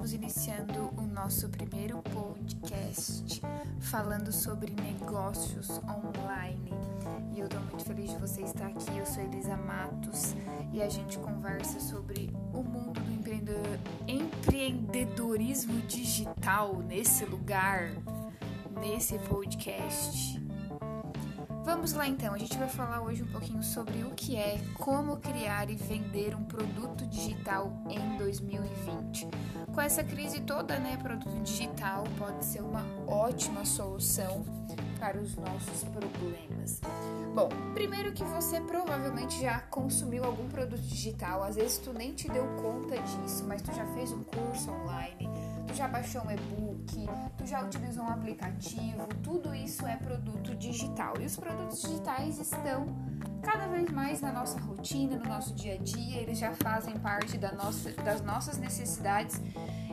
estamos iniciando o nosso primeiro podcast falando sobre negócios online. E eu estou muito feliz de você estar aqui. Eu sou Elisa Matos e a gente conversa sobre o mundo do empreendedorismo digital nesse lugar, nesse podcast. Vamos lá então, a gente vai falar hoje um pouquinho sobre o que é, como criar e vender um produto digital em 2020. Com essa crise toda, né, produto digital pode ser uma ótima solução para os nossos problemas. Bom, primeiro que você provavelmente já consumiu algum produto digital, às vezes tu nem te deu conta disso, mas tu já fez um curso online, tu já baixou um e-book, tu já utilizou um aplicativo, tudo isso é produto digital. E os produtos digitais estão cada vez mais na nossa rotina, no nosso dia a dia, eles já fazem parte da nossa, das nossas necessidades.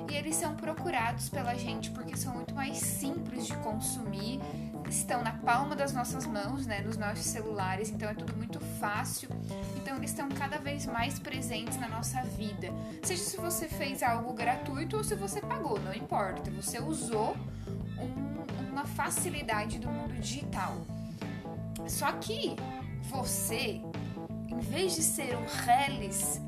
E eles são procurados pela gente porque são muito mais simples de consumir, estão na palma das nossas mãos, né, nos nossos celulares, então é tudo muito fácil. Então eles estão cada vez mais presentes na nossa vida. Seja se você fez algo gratuito ou se você pagou, não importa. Você usou um, uma facilidade do mundo digital. Só que você, em vez de ser um reles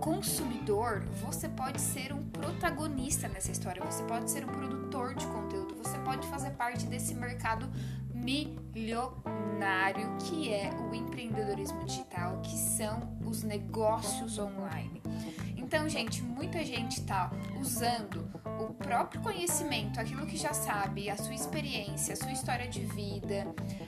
consumidor, você pode ser um protagonista nessa história, você pode ser um produtor de conteúdo, você pode fazer parte desse mercado milionário que é o empreendedorismo digital, que são os negócios online. Então, gente, muita gente está usando o próprio conhecimento, aquilo que já sabe, a sua experiência, a sua história de vida,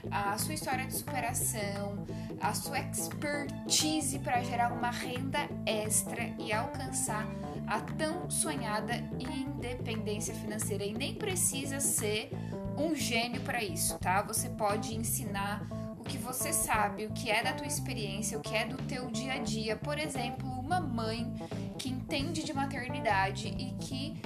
a sua história de superação, a sua expertise para gerar uma renda extra e alcançar a tão sonhada independência financeira. E nem precisa ser um gênio para isso, tá? Você pode ensinar o que você sabe, o que é da tua experiência, o que é do teu dia a dia. Por exemplo, uma mãe que entende de maternidade e que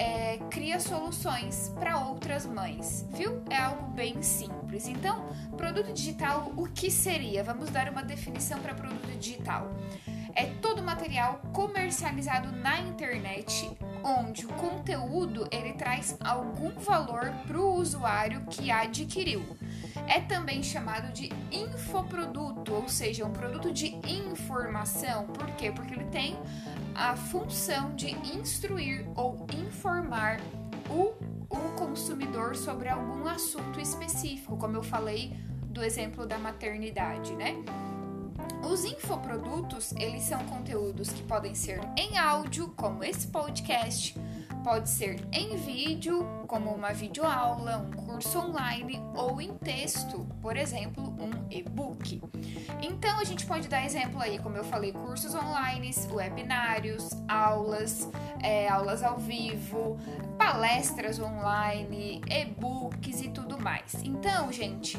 é, cria soluções para outras mães, viu? É algo bem simples. Então, produto digital, o que seria? Vamos dar uma definição para produto digital. É todo material comercializado na internet onde o conteúdo ele traz algum valor para o usuário que adquiriu. É também chamado de infoproduto, ou seja, um produto de informação. Por quê? Porque ele tem a função de instruir ou informar o, o consumidor sobre algum assunto específico, como eu falei do exemplo da maternidade, né? Os infoprodutos, eles são conteúdos que podem ser em áudio, como esse podcast, Pode ser em vídeo, como uma videoaula, um curso online ou em texto, por exemplo, um e-book. Então a gente pode dar exemplo aí, como eu falei, cursos online, webinários, aulas, é, aulas ao vivo, palestras online, e-books e tudo mais. Então, gente,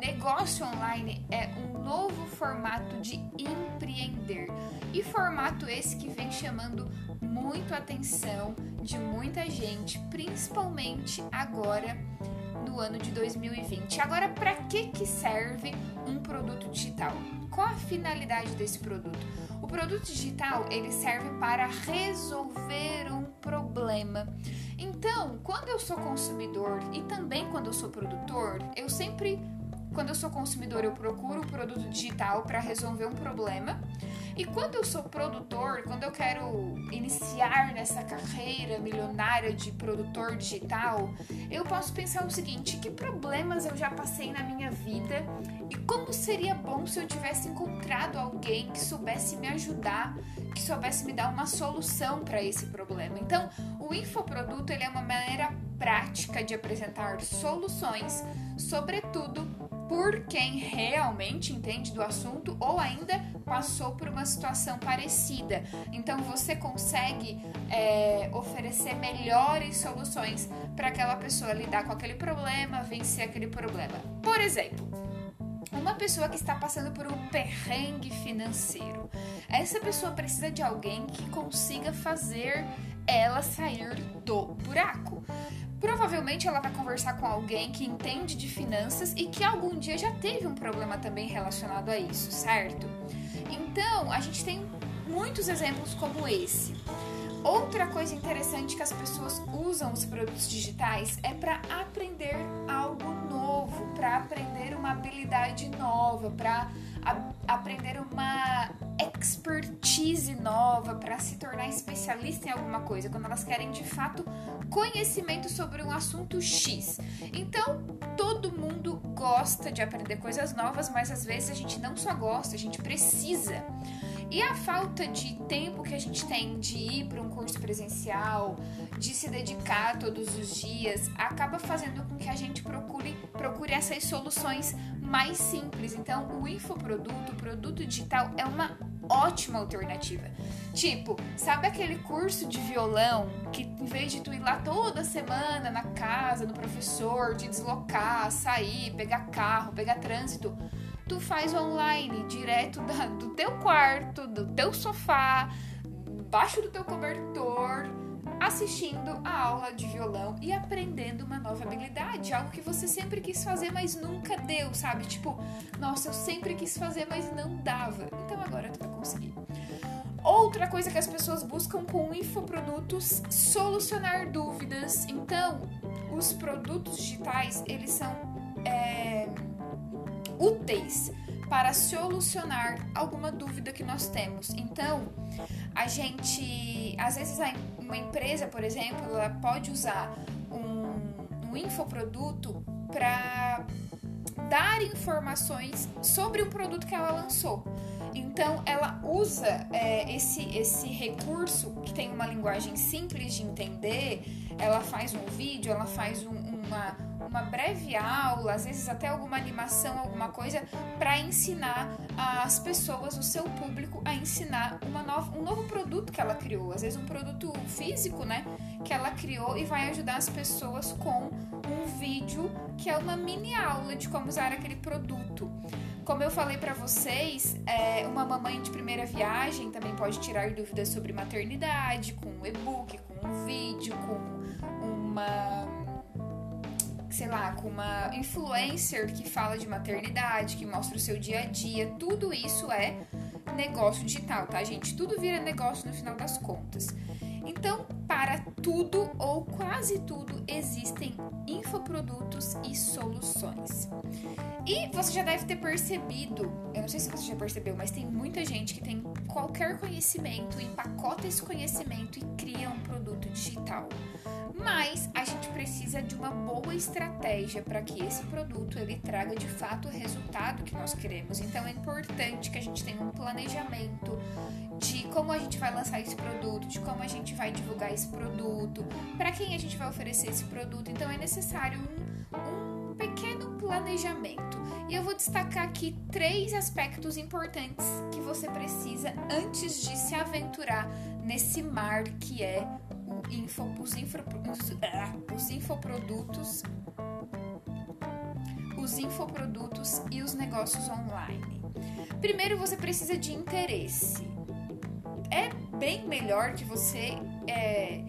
negócio online é um novo formato de empreender e formato esse que vem chamando muito atenção de muita gente, principalmente agora no ano de 2020. Agora, para que que serve um produto digital? Qual a finalidade desse produto? O produto digital ele serve para resolver um problema. Então, quando eu sou consumidor e também quando eu sou produtor, eu sempre quando eu sou consumidor, eu procuro o produto digital para resolver um problema. E quando eu sou produtor, quando eu quero iniciar nessa carreira milionária de produtor digital, eu posso pensar o seguinte: que problemas eu já passei na minha vida e como seria bom se eu tivesse encontrado alguém que soubesse me ajudar, que soubesse me dar uma solução para esse problema. Então, o infoproduto ele é uma maneira prática de apresentar soluções, sobretudo por quem realmente entende do assunto ou ainda passou por uma situação parecida. Então você consegue é, oferecer melhores soluções para aquela pessoa lidar com aquele problema, vencer aquele problema. Por exemplo, uma pessoa que está passando por um perrengue financeiro. Essa pessoa precisa de alguém que consiga fazer ela sair do buraco. Provavelmente ela vai conversar com alguém que entende de finanças e que algum dia já teve um problema também relacionado a isso, certo? Então, a gente tem muitos exemplos como esse. Outra coisa interessante que as pessoas usam os produtos digitais é para aprender algo novo, para aprender uma habilidade nova, para aprender uma expertise nova, para se tornar especialista em alguma coisa, quando elas querem de fato conhecimento sobre um assunto X. Então, todo mundo gosta de aprender coisas novas, mas às vezes a gente não só gosta, a gente precisa. E a falta de tempo que a gente tem de ir para um curso presencial, de se dedicar todos os dias, acaba fazendo com que a gente procure, procure essas soluções mais simples. Então, o infoproduto, o produto digital, é uma ótima alternativa. Tipo, sabe aquele curso de violão que em vez de tu ir lá toda semana na casa do professor, te deslocar, sair, pegar carro, pegar trânsito, tu faz online, direto da, do teu quarto, do teu sofá, baixo do teu cobertor, assistindo a aula de violão e aprendendo uma nova habilidade, algo que você sempre quis fazer, mas nunca deu, sabe? Tipo, nossa, eu sempre quis fazer, mas não dava. Então agora tu vai conseguir. Outra coisa que as pessoas buscam com infoprodutos, solucionar dúvidas. Então, os produtos digitais, eles são é, úteis para solucionar alguma dúvida que nós temos. Então, a gente, às vezes, uma empresa, por exemplo, ela pode usar um, um infoproduto para dar informações sobre o produto que ela lançou. Então, ela usa é, esse, esse recurso que tem uma linguagem simples de entender. Ela faz um vídeo, ela faz um, uma uma breve aula, às vezes até alguma animação, alguma coisa, para ensinar as pessoas, o seu público, a ensinar uma nova, um novo produto que ela criou. Às vezes um produto físico, né? Que ela criou e vai ajudar as pessoas com um vídeo que é uma mini aula de como usar aquele produto. Como eu falei para vocês, é, uma mamãe de primeira viagem também pode tirar dúvidas sobre maternidade com um e-book, com um vídeo, com uma sei lá, com uma influencer que fala de maternidade, que mostra o seu dia a dia, tudo isso é negócio digital, tá, gente? Tudo vira negócio no final das contas. Então, para tudo ou quase tudo existem infoprodutos e soluções. E você já deve ter percebido, eu não sei se você já percebeu, mas tem muita gente que tem qualquer conhecimento, empacota esse conhecimento e cria um produto digital mas a gente precisa de uma boa estratégia para que esse produto ele traga de fato o resultado que nós queremos. Então é importante que a gente tenha um planejamento de como a gente vai lançar esse produto, de como a gente vai divulgar esse produto, para quem a gente vai oferecer esse produto. Então é necessário um, um pequeno planejamento. E eu vou destacar aqui três aspectos importantes que você precisa antes de se aventurar nesse mar que é info, os, info, os, ah, os infoprodutos, os infoprodutos e os negócios online. Primeiro você precisa de interesse. É bem melhor que você é,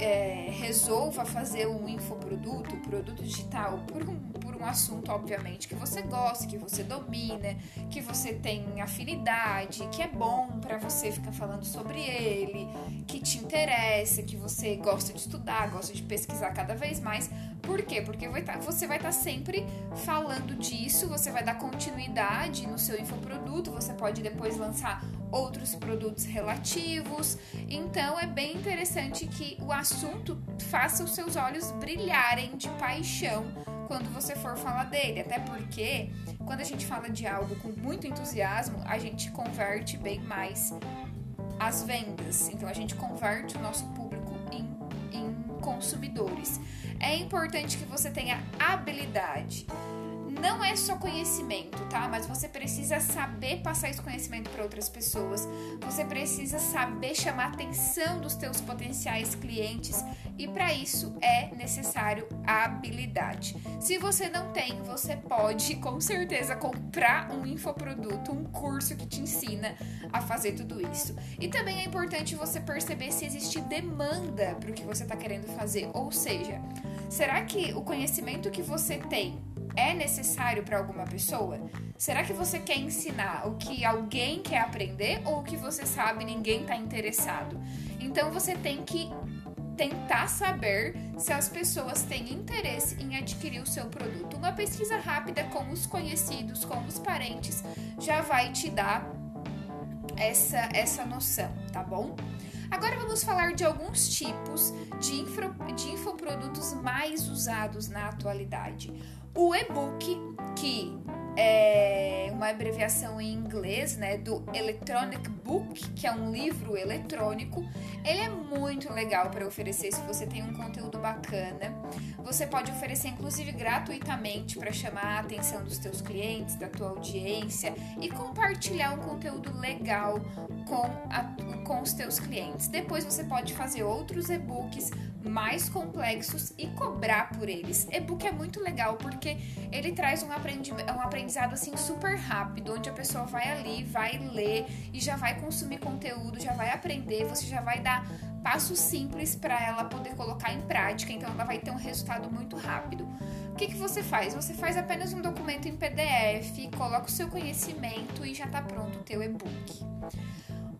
é, resolva fazer um infoproduto, produto digital, por um, por um assunto, obviamente, que você gosta, que você domina, que você tem afinidade, que é bom para você ficar falando sobre ele, que te interessa, que você gosta de estudar, gosta de pesquisar cada vez mais. Por quê? Porque tá, você vai estar tá sempre falando disso, você vai dar continuidade no seu infoproduto, você pode depois lançar outros produtos relativos. Então é bem interessante que o assunto faça os seus olhos brilharem de paixão quando você for falar dele, até porque quando a gente fala de algo com muito entusiasmo, a gente converte bem mais as vendas. Então a gente converte o nosso público em, em consumidores. É importante que você tenha habilidade não é só conhecimento, tá? Mas você precisa saber passar esse conhecimento para outras pessoas. Você precisa saber chamar a atenção dos teus potenciais clientes e para isso é necessário a habilidade. Se você não tem, você pode com certeza comprar um infoproduto, um curso que te ensina a fazer tudo isso. E também é importante você perceber se existe demanda para o que você está querendo fazer, ou seja, será que o conhecimento que você tem é necessário para alguma pessoa? Será que você quer ensinar o que alguém quer aprender ou o que você sabe ninguém está interessado? Então você tem que tentar saber se as pessoas têm interesse em adquirir o seu produto. Uma pesquisa rápida com os conhecidos, com os parentes, já vai te dar essa, essa noção, tá bom? Agora vamos falar de alguns tipos de, info, de infoprodutos mais usados na atualidade. O e-book, que é uma abreviação em inglês, né, do Electronic Book, que é um livro eletrônico. Ele é muito legal para oferecer se você tem um conteúdo bacana. Você pode oferecer inclusive gratuitamente para chamar a atenção dos teus clientes, da tua audiência e compartilhar um conteúdo legal com, a, com os teus clientes. Depois você pode fazer outros e-books mais complexos e cobrar por eles. E-book é muito legal porque ele traz um, aprendi um aprendizado assim super rápido, onde a pessoa vai ali, vai ler e já vai consumir conteúdo, já vai aprender, você já vai dar passos simples para ela poder colocar em prática, então ela vai ter um resultado muito rápido. O que, que você faz? Você faz apenas um documento em PDF, coloca o seu conhecimento e já está pronto o teu e-book.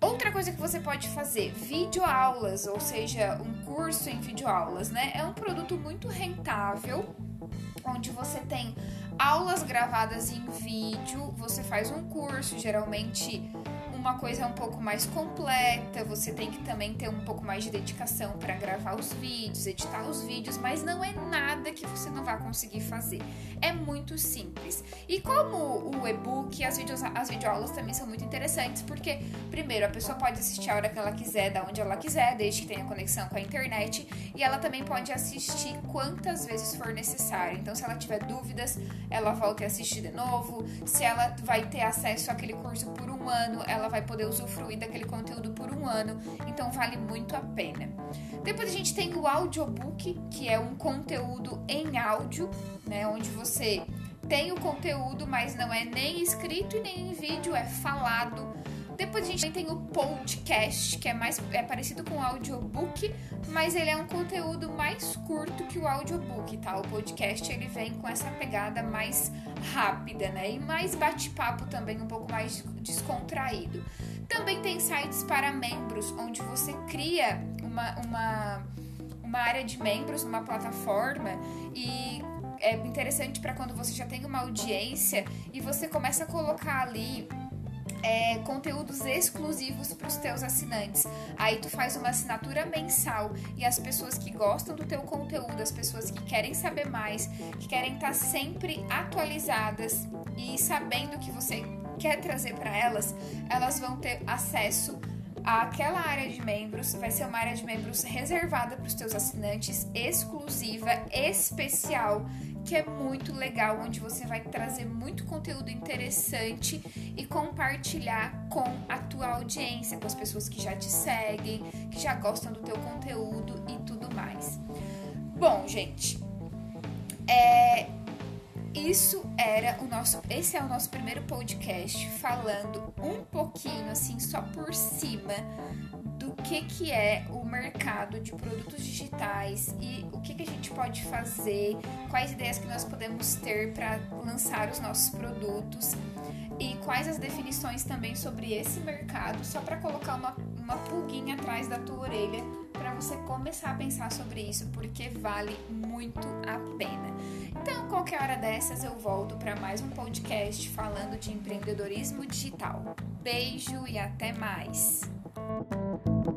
Outra coisa que você pode fazer, videoaulas, ou seja, um curso em videoaulas, né? É um produto muito rentável, onde você tem aulas gravadas em vídeo, você faz um curso, geralmente uma coisa um pouco mais completa, você tem que também ter um pouco mais de dedicação para gravar os vídeos, editar os vídeos, mas não é nada que você não vai conseguir fazer. É muito simples. E como o e-book, as, as videoaulas também são muito interessantes, porque, primeiro, a pessoa pode assistir a hora que ela quiser, da onde ela quiser, desde que tenha conexão com a internet, e ela também pode assistir quantas vezes for necessário. Então, se ela tiver dúvidas, ela volta e assiste de novo. Se ela vai ter acesso àquele curso por um ano, ela vai poder usufruir daquele conteúdo por um ano, então vale muito a pena. Depois a gente tem o audiobook, que é um conteúdo em áudio, né, onde você tem o conteúdo, mas não é nem escrito e nem em vídeo, é falado depois a gente tem o podcast, que é mais é parecido com o audiobook, mas ele é um conteúdo mais curto que o audiobook, tá? O podcast ele vem com essa pegada mais rápida, né? E mais bate-papo também, um pouco mais descontraído. Também tem sites para membros, onde você cria uma, uma, uma área de membros numa plataforma e é interessante para quando você já tem uma audiência e você começa a colocar ali é, conteúdos exclusivos para os teus assinantes. Aí tu faz uma assinatura mensal e as pessoas que gostam do teu conteúdo, as pessoas que querem saber mais, que querem estar sempre atualizadas e sabendo que você quer trazer para elas, elas vão ter acesso àquela área de membros, vai ser uma área de membros reservada para os teus assinantes, exclusiva, especial que é muito legal, onde você vai trazer muito conteúdo interessante e compartilhar com a tua audiência, com as pessoas que já te seguem, que já gostam do teu conteúdo e tudo mais. Bom, gente, é, isso era o nosso, esse é o nosso primeiro podcast falando um pouquinho assim só por cima do que, que é o mercado de produtos digitais e o que, que a gente pode fazer, quais ideias que nós podemos ter para lançar os nossos produtos e quais as definições também sobre esse mercado, só para colocar uma, uma pulguinha atrás da tua orelha para você começar a pensar sobre isso, porque vale muito a pena. Então, qualquer hora dessas eu volto para mais um podcast falando de empreendedorismo digital. Beijo e até mais! Thank you.